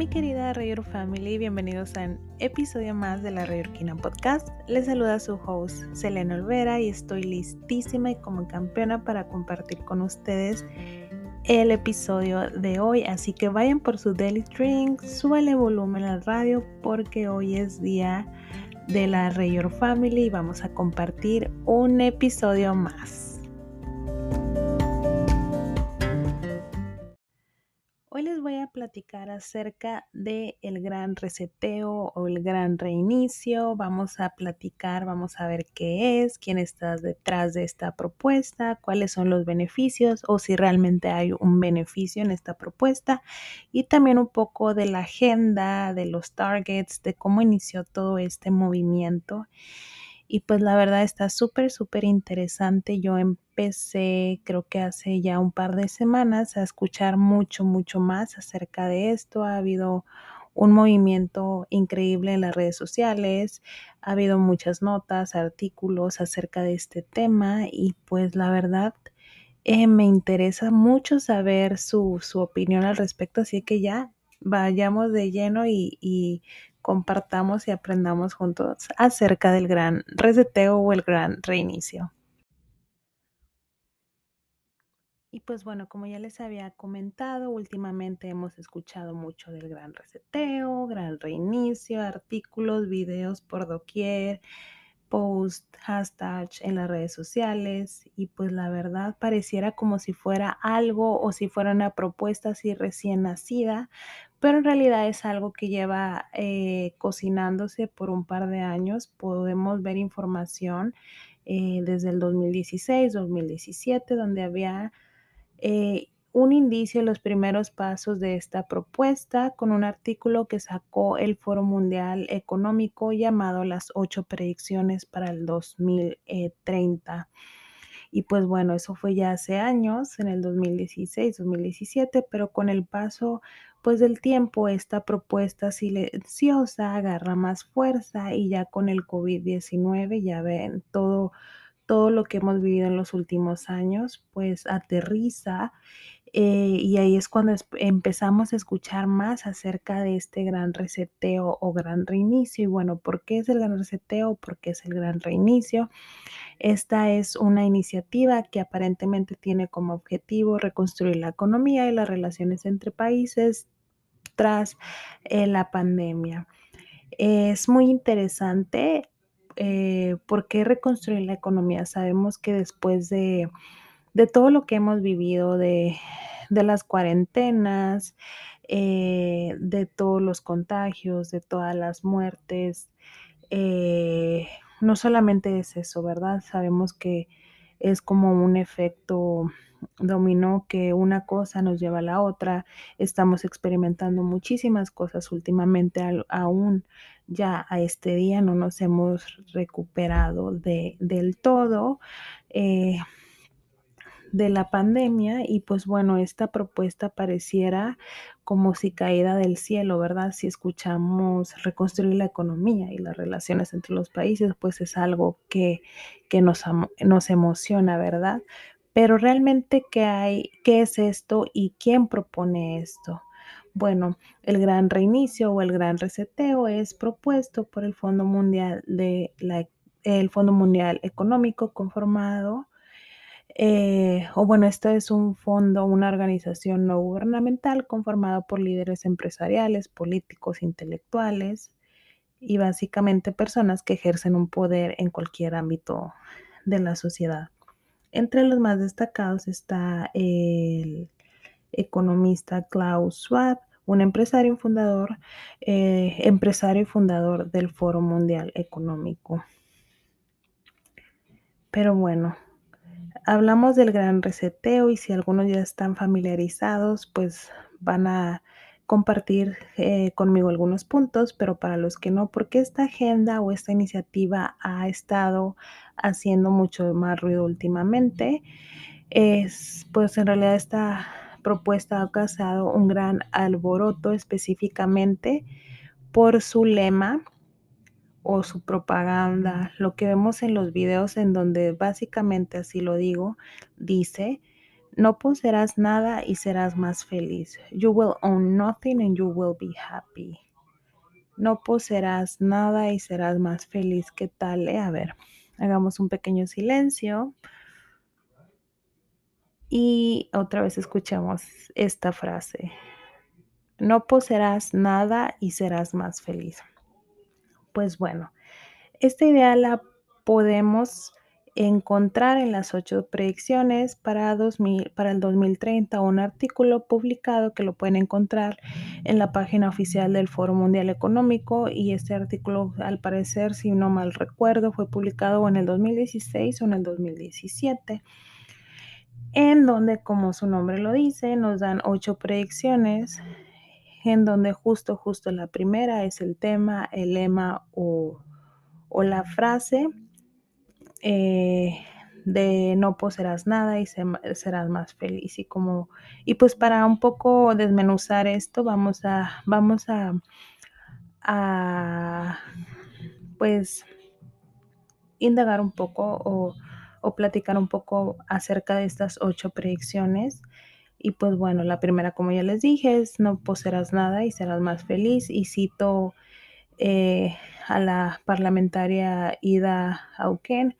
Mi querida Rayor Family, bienvenidos a un episodio más de la Rayorquina Podcast. Les saluda su host Selena Olvera y estoy listísima y como campeona para compartir con ustedes el episodio de hoy. Así que vayan por su daily drink, suele volumen al radio porque hoy es día de la Rayor Family y vamos a compartir un episodio más. Hoy les voy a platicar acerca de el gran reseteo o el gran reinicio. Vamos a platicar, vamos a ver qué es, quién está detrás de esta propuesta, cuáles son los beneficios o si realmente hay un beneficio en esta propuesta y también un poco de la agenda, de los targets, de cómo inició todo este movimiento. Y pues la verdad está súper, súper interesante. Yo empecé, creo que hace ya un par de semanas, a escuchar mucho, mucho más acerca de esto. Ha habido un movimiento increíble en las redes sociales, ha habido muchas notas, artículos acerca de este tema y pues la verdad eh, me interesa mucho saber su, su, opinión al respecto, así que ya vayamos de lleno y, y compartamos y aprendamos juntos acerca del gran reseteo o el gran reinicio. Y pues bueno, como ya les había comentado, últimamente hemos escuchado mucho del gran reseteo, gran reinicio, artículos, videos por doquier, post, hashtags en las redes sociales y pues la verdad pareciera como si fuera algo o si fuera una propuesta así recién nacida, pero en realidad es algo que lleva eh, cocinándose por un par de años. Podemos ver información eh, desde el 2016, 2017, donde había eh, un indicio de los primeros pasos de esta propuesta con un artículo que sacó el Foro Mundial Económico llamado Las ocho predicciones para el 2030. Y pues bueno, eso fue ya hace años, en el 2016, 2017, pero con el paso pues del tiempo esta propuesta silenciosa agarra más fuerza y ya con el COVID-19 ya ven todo todo lo que hemos vivido en los últimos años, pues aterriza eh, y ahí es cuando empezamos a escuchar más acerca de este gran reseteo o gran reinicio. Y bueno, ¿por qué es el gran reseteo? ¿Por qué es el gran reinicio? Esta es una iniciativa que aparentemente tiene como objetivo reconstruir la economía y las relaciones entre países tras eh, la pandemia. Es muy interesante eh, por qué reconstruir la economía. Sabemos que después de de todo lo que hemos vivido, de, las cuarentenas, eh, de todos los contagios, de todas las muertes. Eh, no solamente es eso, ¿verdad? Sabemos que es como un efecto dominó que una cosa nos lleva a la otra. Estamos experimentando muchísimas cosas últimamente, aún ya a este día no nos hemos recuperado de, del todo. Eh, de la pandemia y pues bueno, esta propuesta pareciera como si caída del cielo, ¿verdad? Si escuchamos reconstruir la economía y las relaciones entre los países, pues es algo que, que nos, nos emociona, ¿verdad? Pero realmente, ¿qué hay? ¿Qué es esto y quién propone esto? Bueno, el gran reinicio o el gran reseteo es propuesto por el Fondo Mundial de la el Fondo Mundial Económico conformado eh, o bueno, esto es un fondo, una organización no gubernamental conformada por líderes empresariales, políticos, intelectuales y básicamente personas que ejercen un poder en cualquier ámbito de la sociedad. Entre los más destacados está el economista Klaus Schwab, un empresario y fundador, eh, empresario y fundador del Foro Mundial Económico. Pero bueno, hablamos del gran reseteo y si algunos ya están familiarizados, pues van a compartir eh, conmigo algunos puntos, pero para los que no, porque esta agenda o esta iniciativa ha estado haciendo mucho más ruido últimamente, es pues en realidad esta propuesta ha causado un gran alboroto específicamente por su lema o su propaganda, lo que vemos en los videos en donde básicamente, así lo digo, dice, no poseerás nada y serás más feliz. You will own nothing and you will be happy. No poseerás nada y serás más feliz. ¿Qué tal? Eh? A ver, hagamos un pequeño silencio. Y otra vez escuchamos esta frase. No poseerás nada y serás más feliz. Pues bueno, esta idea la podemos encontrar en las ocho predicciones para, 2000, para el 2030 un artículo publicado que lo pueden encontrar en la página oficial del Foro Mundial Económico y este artículo al parecer, si no mal recuerdo, fue publicado en el 2016 o en el 2017 en donde, como su nombre lo dice, nos dan ocho predicciones, en donde justo, justo la primera es el tema, el lema o, o la frase eh, de no poseerás nada y serás más feliz. Y como, y pues para un poco desmenuzar esto, vamos a, vamos a, a pues indagar un poco o o platicar un poco acerca de estas ocho predicciones. Y pues bueno, la primera, como ya les dije, es no poseerás nada y serás más feliz. Y cito eh, a la parlamentaria Ida Auken,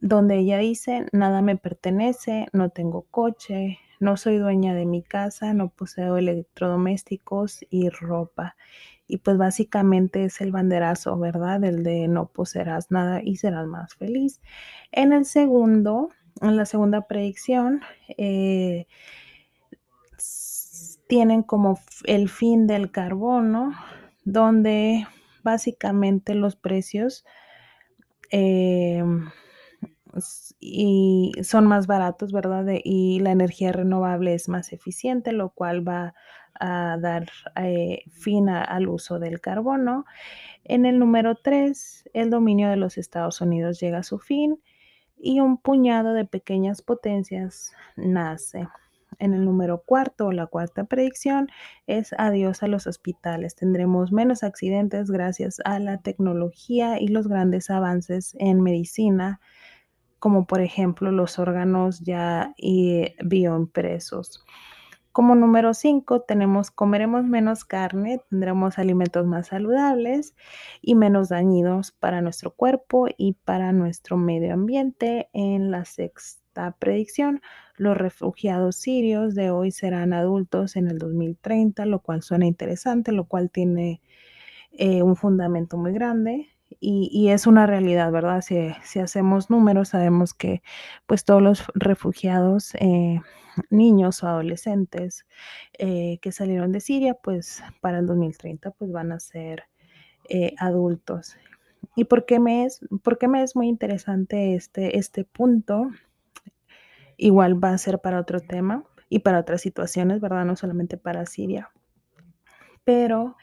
donde ella dice, nada me pertenece, no tengo coche, no soy dueña de mi casa, no poseo electrodomésticos y ropa. Y pues básicamente es el banderazo, ¿verdad? El de no poseerás nada y serás más feliz. En el segundo, en la segunda predicción, eh, tienen como el fin del carbono, donde básicamente los precios eh, y son más baratos, ¿verdad? y la energía renovable es más eficiente, lo cual va a dar eh, fin al uso del carbono. En el número 3, el dominio de los Estados Unidos llega a su fin y un puñado de pequeñas potencias nace. En el número cuarto, la cuarta predicción es adiós a los hospitales. Tendremos menos accidentes gracias a la tecnología y los grandes avances en medicina, como por ejemplo los órganos ya bioimpresos. Como número 5 tenemos comeremos menos carne, tendremos alimentos más saludables y menos dañinos para nuestro cuerpo y para nuestro medio ambiente. En la sexta predicción, los refugiados sirios de hoy serán adultos en el 2030, lo cual suena interesante, lo cual tiene eh, un fundamento muy grande. Y, es una realidad, ¿verdad? Si, si, hacemos números, sabemos que pues todos los refugiados eh, niños o adolescentes eh, que salieron de Siria, pues para el 2030 pues van a ser adultos. ¿Y por qué, me es, por qué me es muy interesante este, este punto? Igual va a ser para otro tema y para otras situaciones, ¿verdad? No solamente para Siria. Pero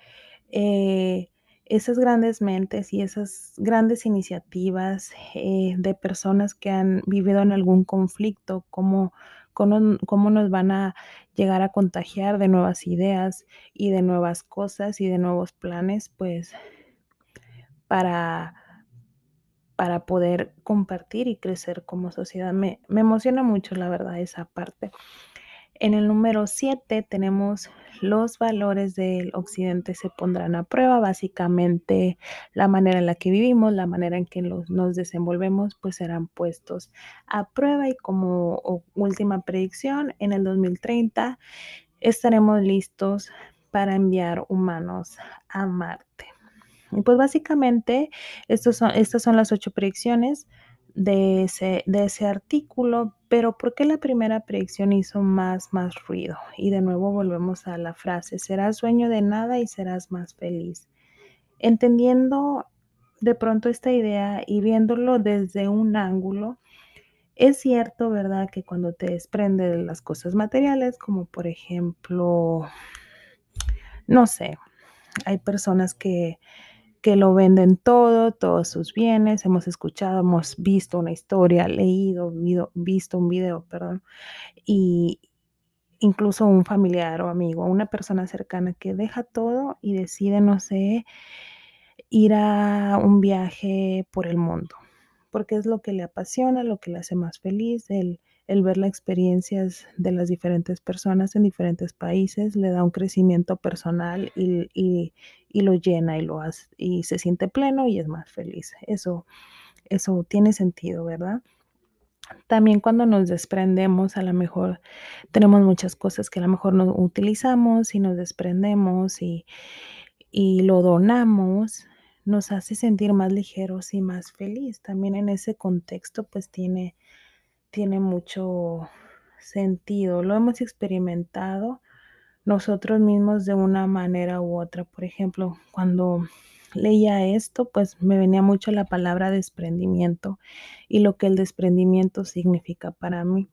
eh, esas grandes mentes y esas grandes iniciativas de personas que han vivido en algún conflicto, como cómo, nos van a llegar a contagiar de nuevas ideas y de nuevas cosas y de nuevos planes, pues para, para poder compartir y crecer como sociedad. Me, me emociona mucho, la verdad, esa parte. En el número 7 tenemos los valores del occidente se pondrán a prueba, básicamente la manera en la que vivimos, la manera en que nos desenvolvemos, pues serán puestos a prueba y como última predicción, en el 2030 estaremos listos para enviar humanos a Marte. Y pues básicamente son, estas son las ocho predicciones de ese, de ese artículo, pero ¿por qué la primera predicción hizo más, más ruido? Y de nuevo volvemos a la frase, serás dueño de nada y serás más feliz. Entendiendo de pronto esta idea y viéndolo desde un ángulo, es cierto, ¿verdad? Que cuando te desprende de las cosas materiales, como por ejemplo, no sé, hay personas que que lo venden todo, todos sus bienes. Hemos escuchado, hemos visto una historia, leído, visto un video, perdón, y incluso un familiar o amigo, una persona cercana que deja todo y decide, no sé, ir a un viaje por el mundo, porque es lo que le apasiona, lo que le hace más feliz, el, el ver las experiencias de las diferentes personas en diferentes países le da un crecimiento personal y, y, y lo llena y lo hace, y se siente pleno y es más feliz. Eso, eso tiene sentido, ¿verdad? También cuando nos desprendemos, a lo mejor tenemos muchas cosas que a lo mejor no utilizamos y nos desprendemos y, y lo donamos, nos hace sentir más ligeros y más feliz. También en ese contexto, pues tiene, tiene mucho sentido. Lo hemos experimentado nosotros mismos de una manera u otra. Por ejemplo, cuando leía esto, pues me venía mucho la palabra desprendimiento y lo que el desprendimiento significa para mí.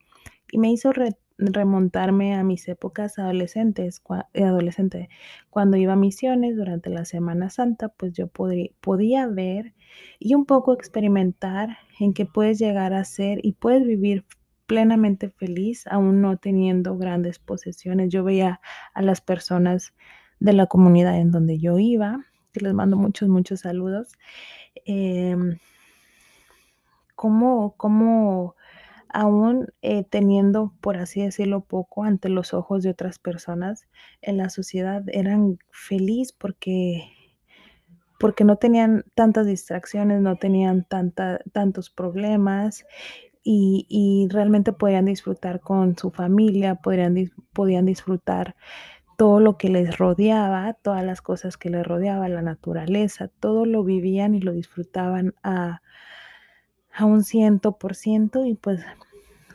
Y me hizo remontarme a mis épocas adolescentes, eh, adolescente, cuando iba a misiones durante la Semana Santa, pues yo podía ver y un poco experimentar en que puedes llegar a ser y puedes vivir plenamente feliz aún no teniendo grandes posesiones. Yo veía a las personas de la comunidad en donde yo iba que les mando muchos, muchos saludos. Eh, ¿cómo, cómo aún eh, teniendo, por así decirlo, poco ante los ojos de otras personas en la sociedad, eran felices porque, porque no tenían tantas distracciones, no tenían tanta, tantos problemas y, y, realmente podían disfrutar con su familia, podían, podían disfrutar todo lo que les rodeaba, todas las cosas que les rodeaba, la naturaleza, todo lo vivían y lo disfrutaban a, a un ciento por ciento y pues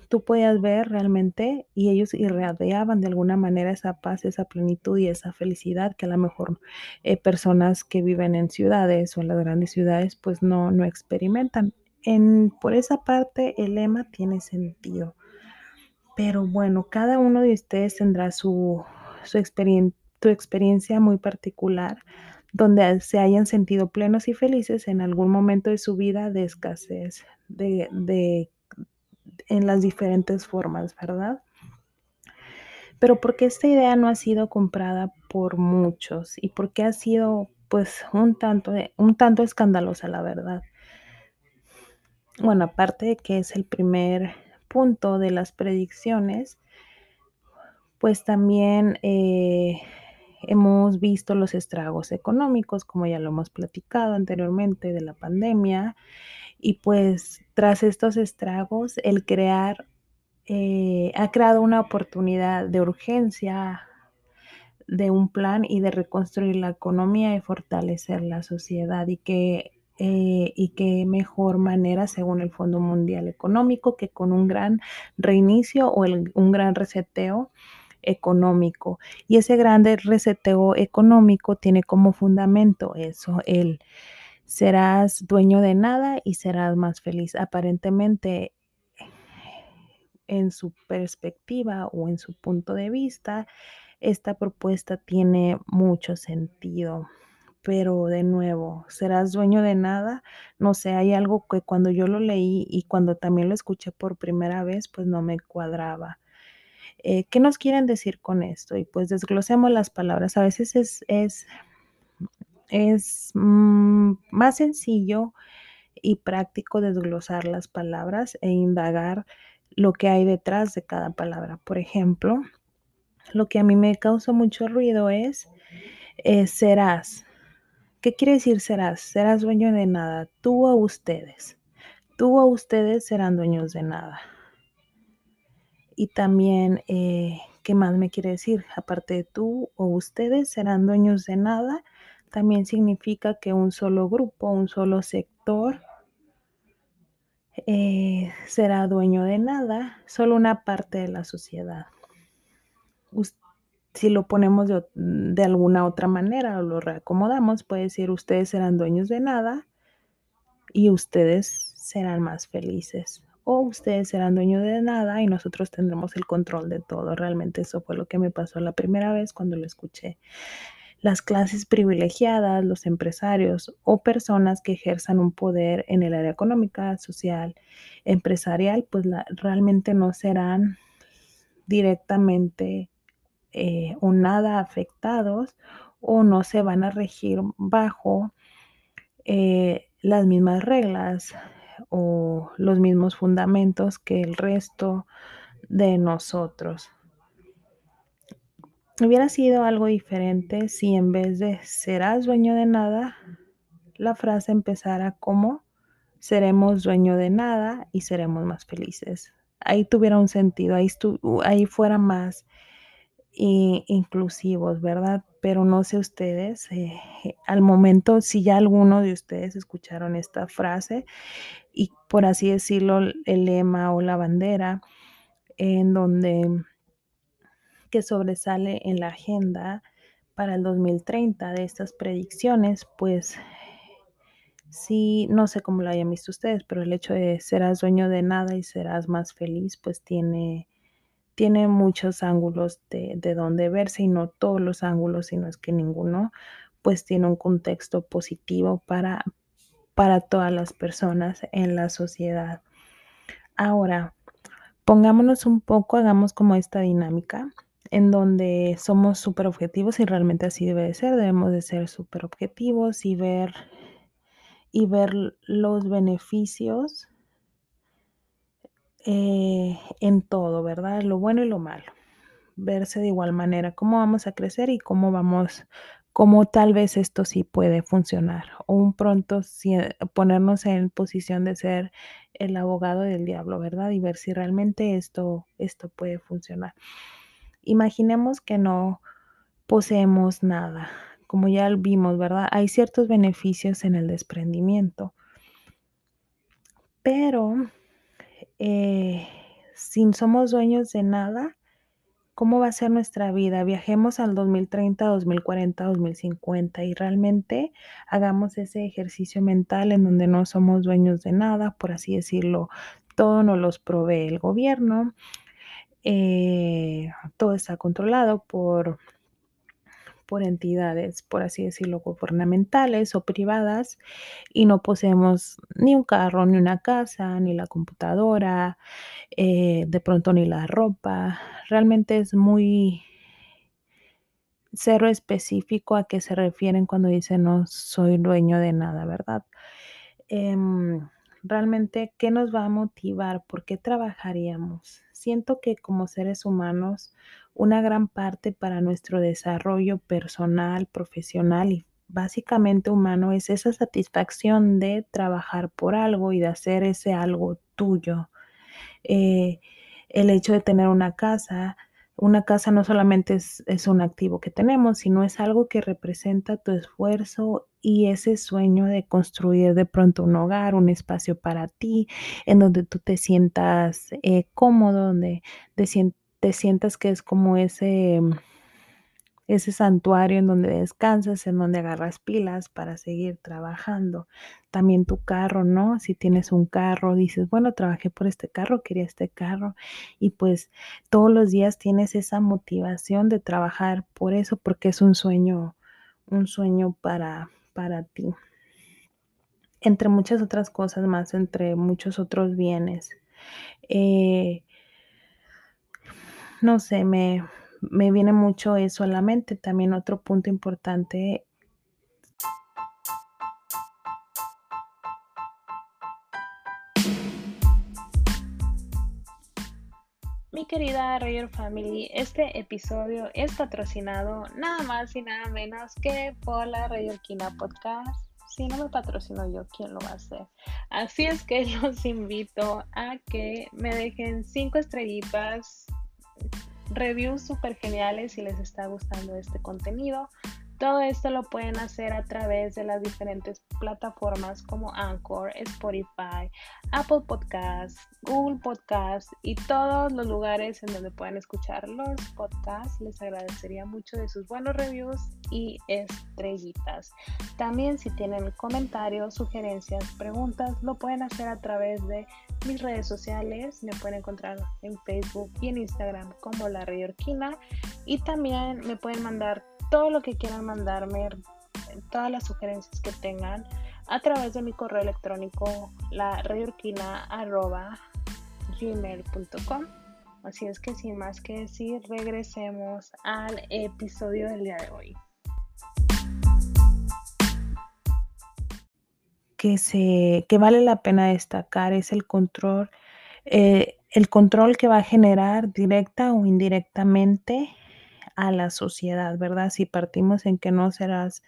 tú podías ver realmente y ellos irradiaban de alguna manera esa paz, esa plenitud y esa felicidad que a lo mejor eh, personas que viven en ciudades o en las grandes ciudades pues no, no experimentan. En, por esa parte el lema tiene sentido. Pero bueno, cada uno de ustedes tendrá su, su tu experiencia muy particular, donde se hayan sentido plenos y felices en algún momento de su vida de escasez, de, de en las diferentes formas, ¿verdad? Pero porque esta idea no ha sido comprada por muchos y porque ha sido pues un tanto, un tanto escandalosa, la verdad. Bueno, aparte de que es el primer punto de las predicciones, pues también eh, hemos visto los estragos económicos, como ya lo hemos platicado anteriormente, de la pandemia. Y pues tras estos estragos, el crear eh, ha creado una oportunidad de urgencia de un plan y de reconstruir la economía y fortalecer la sociedad y que eh, y qué mejor manera, según el Fondo Mundial Económico, que con un gran reinicio o un gran reseteo económico. Y ese grande reseteo económico tiene como fundamento eso, el serás dueño de nada y serás más feliz. Aparentemente, en su perspectiva o en su punto de vista, esta propuesta tiene mucho sentido. Pero de nuevo, serás dueño de nada. No sé, hay algo que cuando yo lo leí y cuando también lo escuché por primera vez, pues no me cuadraba. Eh, ¿Qué nos quieren decir con esto? Y pues desglosemos las palabras. A veces es, es, es mm, más sencillo y práctico desglosar las palabras e indagar lo que hay detrás de cada palabra. Por ejemplo, lo que a mí me causa mucho ruido es eh, serás. ¿Qué quiere decir serás? Serás dueño de nada, tú o ustedes. Tú o ustedes serán dueños de nada. Y también, eh, ¿qué más me quiere decir? Aparte de tú o ustedes serán dueños de nada, también significa que un solo grupo, un solo sector eh, será dueño de nada, solo una parte de la sociedad. si lo ponemos de, de, alguna otra manera o lo reacomodamos, puede decir ustedes serán dueños de nada y ustedes serán más felices o ustedes serán dueños de nada y nosotros tendremos el control de todo. Realmente eso fue lo que me pasó la primera vez cuando lo escuché. Las clases privilegiadas, los empresarios o personas que ejerzan un poder en el área económica, social, empresarial, pues realmente no serán directamente eh, o nada afectados o no se van a regir bajo eh, las mismas reglas o los mismos fundamentos que el resto de nosotros. Hubiera sido algo diferente si en vez de serás dueño de nada, la frase empezara como seremos dueño de nada y seremos más felices. Ahí tuviera un sentido, ahí, ahí fuera más inclusivos, ¿verdad? Pero no sé ustedes, eh, al momento, si ya alguno de ustedes escucharon esta frase y por así decirlo, el lema o la bandera en donde que sobresale en la agenda para el 2030 de estas predicciones, pues sí, no sé cómo lo hayan visto ustedes, pero el hecho de serás dueño de nada y serás más feliz, pues tiene tiene muchos ángulos de, de donde verse y no todos los ángulos, sino es que ninguno, pues tiene un contexto positivo para, para todas las personas en la sociedad. Ahora, pongámonos un poco, hagamos como esta dinámica en donde somos súper objetivos y realmente así debe de ser, debemos de ser súper objetivos y ver, y ver los beneficios eh, en todo, ¿verdad? Lo bueno y lo malo. Verse de igual manera, cómo vamos a crecer y cómo vamos, cómo tal vez esto sí puede funcionar. O un pronto eh, ponernos en posición de ser el abogado del diablo, ¿verdad? Y ver si realmente esto, esto puede funcionar. Imaginemos que no poseemos nada. Como ya vimos, ¿verdad? Hay ciertos beneficios en el desprendimiento. Pero eh, si somos dueños de nada, ¿cómo va a ser nuestra vida? Viajemos al 2030, 2040, 2050 y realmente hagamos ese ejercicio mental en donde no somos dueños de nada, por así decirlo. Todo nos los provee el gobierno. Eh, todo está controlado por por entidades, por así decirlo, gubernamentales o privadas y no poseemos ni un carro, ni una casa, ni la computadora, eh, de pronto ni la ropa. Realmente es muy cero específico a qué se refieren cuando dicen no soy dueño de nada, ¿verdad? Em, realmente, ¿qué nos va a motivar? ¿Por qué trabajaríamos? Siento que como seres humanos una gran parte para nuestro desarrollo personal, profesional y básicamente humano es esa satisfacción de trabajar por algo y de hacer ese algo tuyo. Eh, el hecho de tener una casa, una casa no solamente es, un activo que tenemos, sino es algo que representa tu esfuerzo y ese sueño de construir de pronto un hogar, un espacio para ti, en donde tú te sientas eh, cómodo, donde te, te sientas que es como ese, ese santuario en donde descansas, en donde agarras pilas para seguir trabajando. También tu carro, ¿no? Si tienes un carro, dices, bueno, trabajé por este carro, quería este carro y pues todos los días tienes esa motivación de trabajar por eso porque es un sueño, un sueño para, para ti. Entre muchas otras cosas más, entre muchos otros bienes. Eh, no sé, me, me viene mucho eso a la mente. También otro punto importante Mi querida Rayer Family, este episodio es patrocinado nada más y nada menos que por la Rayerquina Podcast. Si no me patrocino yo, ¿quién lo va a hacer? Así es que los invito a que me dejen cinco estrellitas reviews súper geniales si les está gustando este contenido. Todo esto lo pueden hacer a través de las diferentes plataformas como Anchor, Spotify, Apple Podcasts, Google Podcasts y todos los lugares en donde puedan escuchar los podcasts. Les agradecería mucho de sus buenos reviews y estrellitas. También si tienen comentarios, sugerencias, preguntas, lo pueden hacer a través de mis redes sociales. Me pueden encontrar en Facebook y en Instagram como La Orquina y también me pueden mandar todo lo que quieran mandarme, todas las sugerencias que tengan a través de mi correo electrónico la Así es que sin más que decir, regresemos al episodio del día de hoy. Que se que vale la pena destacar es el control, eh, el control que va a generar directa o indirectamente a la sociedad, ¿verdad? Si partimos en que no serás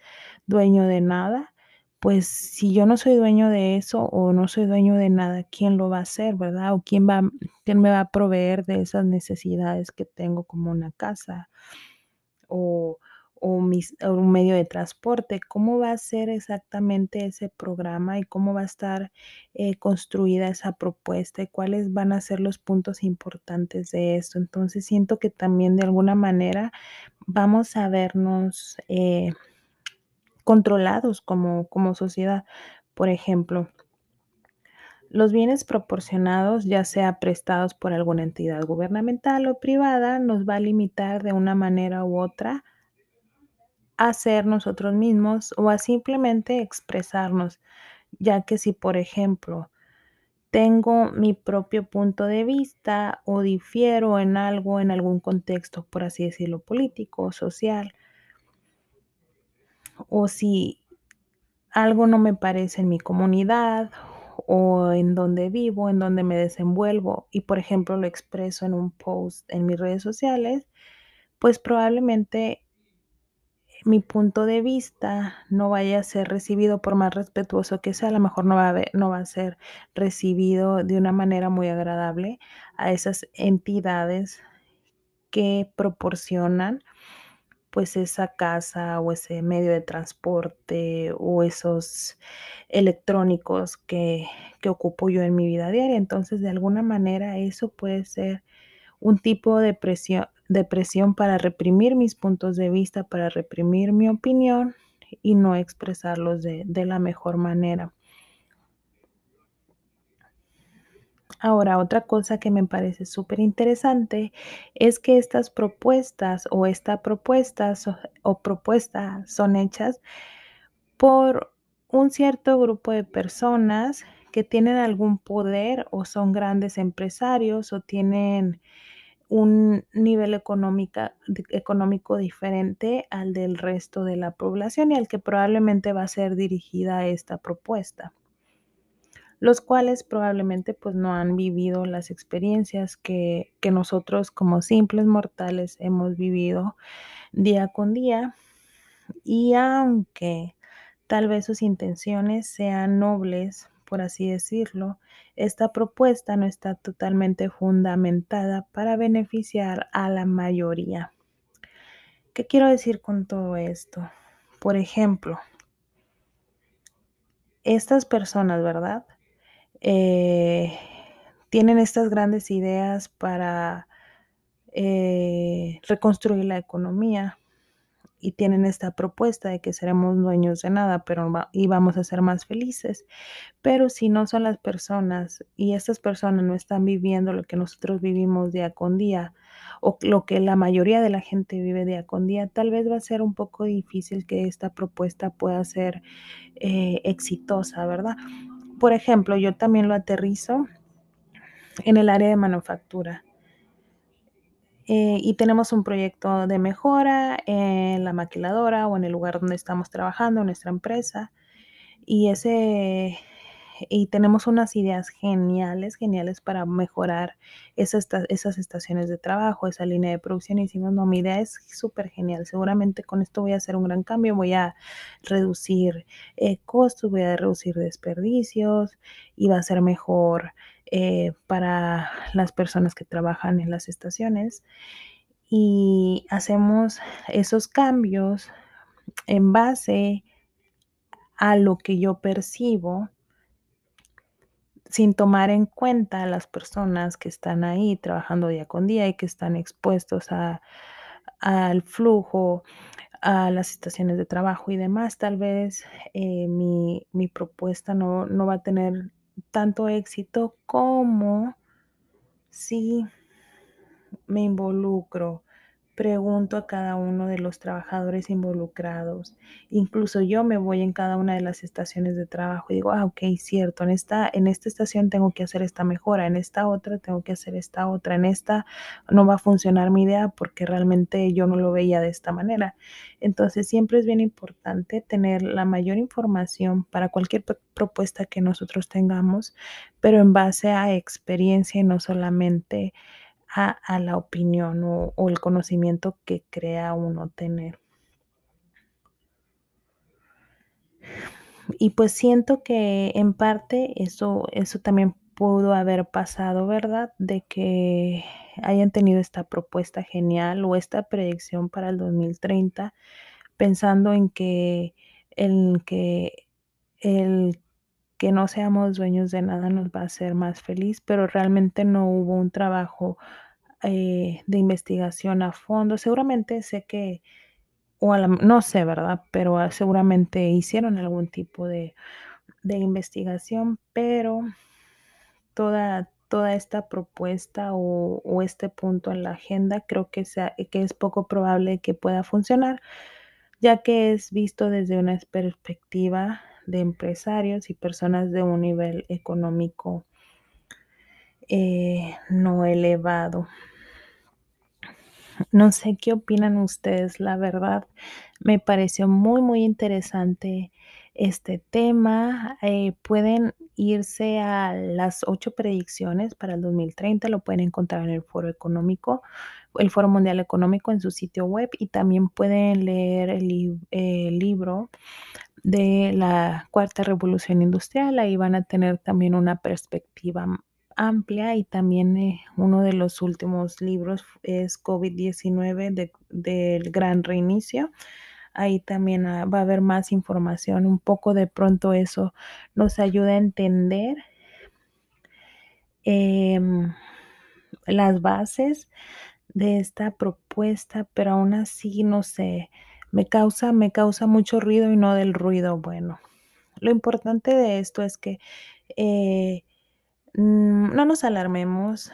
dueño de nada, pues si yo no soy dueño de eso o no soy dueño de nada, ¿quién lo va a hacer, verdad? O quién va quién me va a proveer de esas necesidades que tengo como una casa o o un medio de transporte, ¿cómo va a ser exactamente ese programa y cómo va a estar, eh, construida esa propuesta y cuáles van a ser los puntos importantes de esto? Entonces, siento que también de alguna manera vamos a vernos, eh, controlados como como sociedad. Por ejemplo los bienes proporcionados, ya sea prestados por alguna entidad gubernamental o privada, nos va a limitar de una manera u otra a ser nosotros mismos o a simplemente expresarnos, ya que si, por ejemplo, tengo mi propio punto de vista o difiero en algo, en algún contexto, por así decirlo, político o social o si algo no me parece en mi comunidad o en donde vivo, en donde me desenvuelvo y, por ejemplo, lo expreso en un post en mis redes sociales, pues probablemente mi punto de vista no vaya a ser recibido, por más respetuoso que sea, a lo mejor no va a no va a ser recibido de una manera muy agradable a esas entidades que proporcionan, pues, esa casa o ese medio de transporte o esos electrónicos que que ocupo yo en mi vida diaria. Entonces, de alguna manera, eso puede ser un tipo de presio de presión para reprimir mis puntos de vista, para reprimir mi opinión y no expresarlos de de la mejor manera. Ahora, otra cosa que me parece superinteresante es que estas propuestas o esta propuesta o propuesta son hechas por un cierto grupo de personas que tienen algún poder o son grandes empresarios o tienen un nivel económico diferente al del resto de la población y al que probablemente va a ser dirigida esta propuesta. Los cuales probablemente, pues, no han vivido las experiencias que que nosotros como simples mortales hemos vivido día con día. Y aunque tal vez sus intenciones sean nobles, por así decirlo, esta propuesta no está totalmente fundamentada para beneficiar a la mayoría. ¿Qué quiero decir con todo esto? Por ejemplo estas personas, ¿verdad? Eh, tienen estas grandes ideas para, eh, reconstruir la economía y tienen esta propuesta de que seremos dueños de nada, pero y vamos a ser más felices. Pero si no son las personas y estas personas no están viviendo lo que nosotros vivimos día con día, o lo que la mayoría de la gente vive día con día, tal vez va a ser un poco difícil que esta propuesta pueda ser, eh, exitosa, ¿verdad? Por ejemplo, yo también lo aterrizo en el área de manufactura. Eh, y tenemos un proyecto de mejora en la maquiladora o en el lugar donde estamos trabajando, en nuestra empresa, y ese y tenemos unas ideas geniales, geniales para mejorar esas esas estaciones de trabajo, esa línea de producción, y decimos: "No, mi idea es supergenial, seguramente con esto voy a hacer un gran cambio, voy a reducir, eh, costos, voy a reducir desperdicios y va a ser mejor, eh, para las personas que trabajan en las estaciones". Y hacemos esos cambios en base a lo que yo percibo sin tomar en cuenta a las personas que están ahí trabajando día con día y que están expuestos al flujo, a las estaciones de trabajo y demás. Tal vez, eh, mi mi propuesta no no va a tener tanto éxito como si me involucro pregunto a cada uno de los trabajadores involucrados. Incluso yo me voy en cada una de las estaciones de trabajo y digo, ah, ok, cierto, en esta, en esta estación tengo que hacer esta mejora, en esta otra tengo que hacer esta otra, en esta no va a funcionar mi idea porque realmente yo no lo veía de esta manera. Entonces siempre es bien importante tener la mayor información para cualquier propuesta que nosotros tengamos, pero en base a experiencia y no solamente a, la opinión o, el conocimiento que crea uno tener. Y pues siento que en parte eso, eso también pudo haber pasado, ¿verdad? De que hayan tenido esta propuesta genial o esta predicción para el 2030, pensando en que el que el que no seamos dueños de nada nos va a hacer más feliz, pero realmente no hubo un trabajo eh, de investigación a fondo. Seguramente sé que, o no sé, ¿verdad? Pero ah, seguramente hicieron algún tipo de, investigación, pero toda, toda esta propuesta o, este punto en la agenda creo que, sea, que es poco probable que pueda funcionar, ya que es visto desde una perspectiva de empresarios y personas de un nivel económico eh, no elevado. No sé qué opinan ustedes, la verdad me pareció muy, muy interesante este tema. Eh, pueden irse a las ocho predicciones para el 2030, lo pueden encontrar en el Foro Económico, el Foro Mundial Económico en su sitio web y también pueden leer el, libro de la cuarta revolución industrial. Ahí van a tener también una perspectiva amplia y también eh, uno de los últimos libros es COVID-19 del gran reinicio. Ahí también ah, va a haber más información. Un poco de pronto eso nos ayuda a entender em, las bases de esta propuesta, pero aún así no sé, me causa, me causa mucho ruido y no del ruido bueno. Lo importante de esto es que eh, Mm, no nos alarmemos.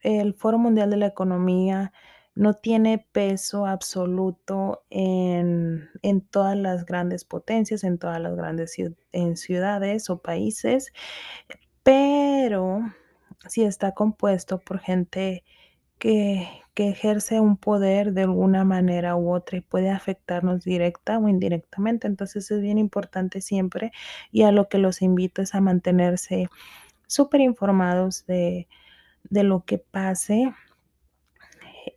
El Foro Mundial de la Economía no tiene peso absoluto en, todas las grandes potencias, en todas las grandes en ciudades o países, pero sí está compuesto por gente que, que ejerce un poder de alguna manera u otra y puede afectarnos directa o indirectamente. Entonces es bien importante siempre y a lo que los invito es a mantenerse súper informados de, lo que pase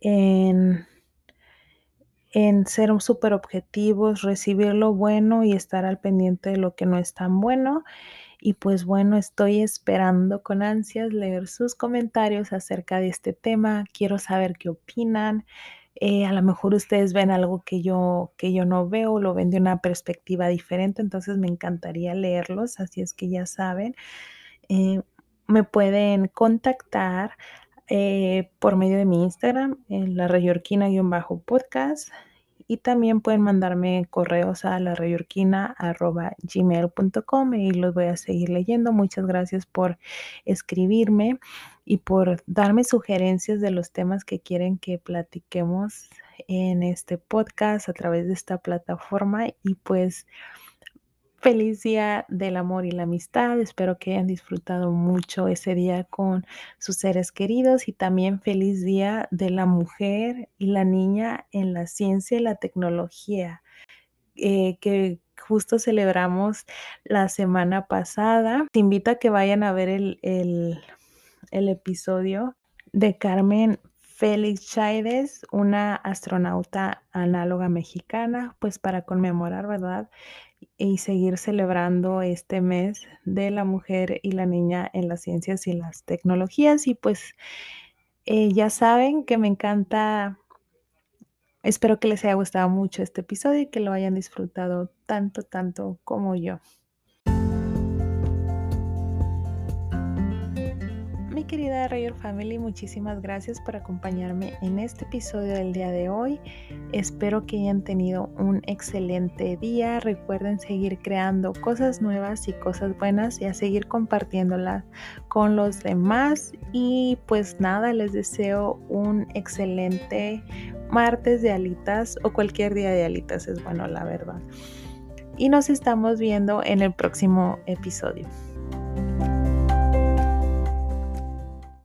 en, en ser súper objetivos, recibir lo bueno y estar al pendiente de lo que no es tan bueno. Y pues bueno, estoy esperando con ansias leer sus comentarios acerca de este tema. Quiero saber qué opinan. Eh, a lo mejor ustedes ven algo que yo, que yo no veo, lo ven de una perspectiva diferente, entonces me encantaría leerlos, así es que ya saben. Eh, me pueden contactar eh, por medio de mi Instagram, en la reyorquina-podcast. Y también pueden mandarme correos a la gmail.com y los voy a seguir leyendo. Muchas gracias por escribirme y por darme sugerencias de los temas que quieren que platiquemos en este podcast a través de esta plataforma. Y pues Feliz día del amor y la amistad. Espero que hayan disfrutado mucho ese día con sus seres queridos y también feliz día de la mujer y la niña en la ciencia y la tecnología, eh, que justo celebramos la semana pasada. Te invito a que vayan a ver el, el, el episodio de Carmen Félix Chaides, una astronauta análoga mexicana, pues para conmemorar, ¿verdad? y seguir celebrando este mes de la mujer y la niña en las ciencias y las tecnologías. Y pues eh, ya saben que me encanta, espero que les haya gustado mucho este episodio y que lo hayan disfrutado tanto, tanto como yo. Querida Rayor Family, muchísimas gracias por acompañarme en este episodio del día de hoy. Espero que hayan tenido un excelente día. Recuerden seguir creando cosas nuevas y cosas buenas y a seguir compartiéndolas con los demás. Y pues nada, les deseo un excelente martes de alitas o cualquier día de alitas es bueno, la verdad. Y nos estamos viendo en el próximo episodio.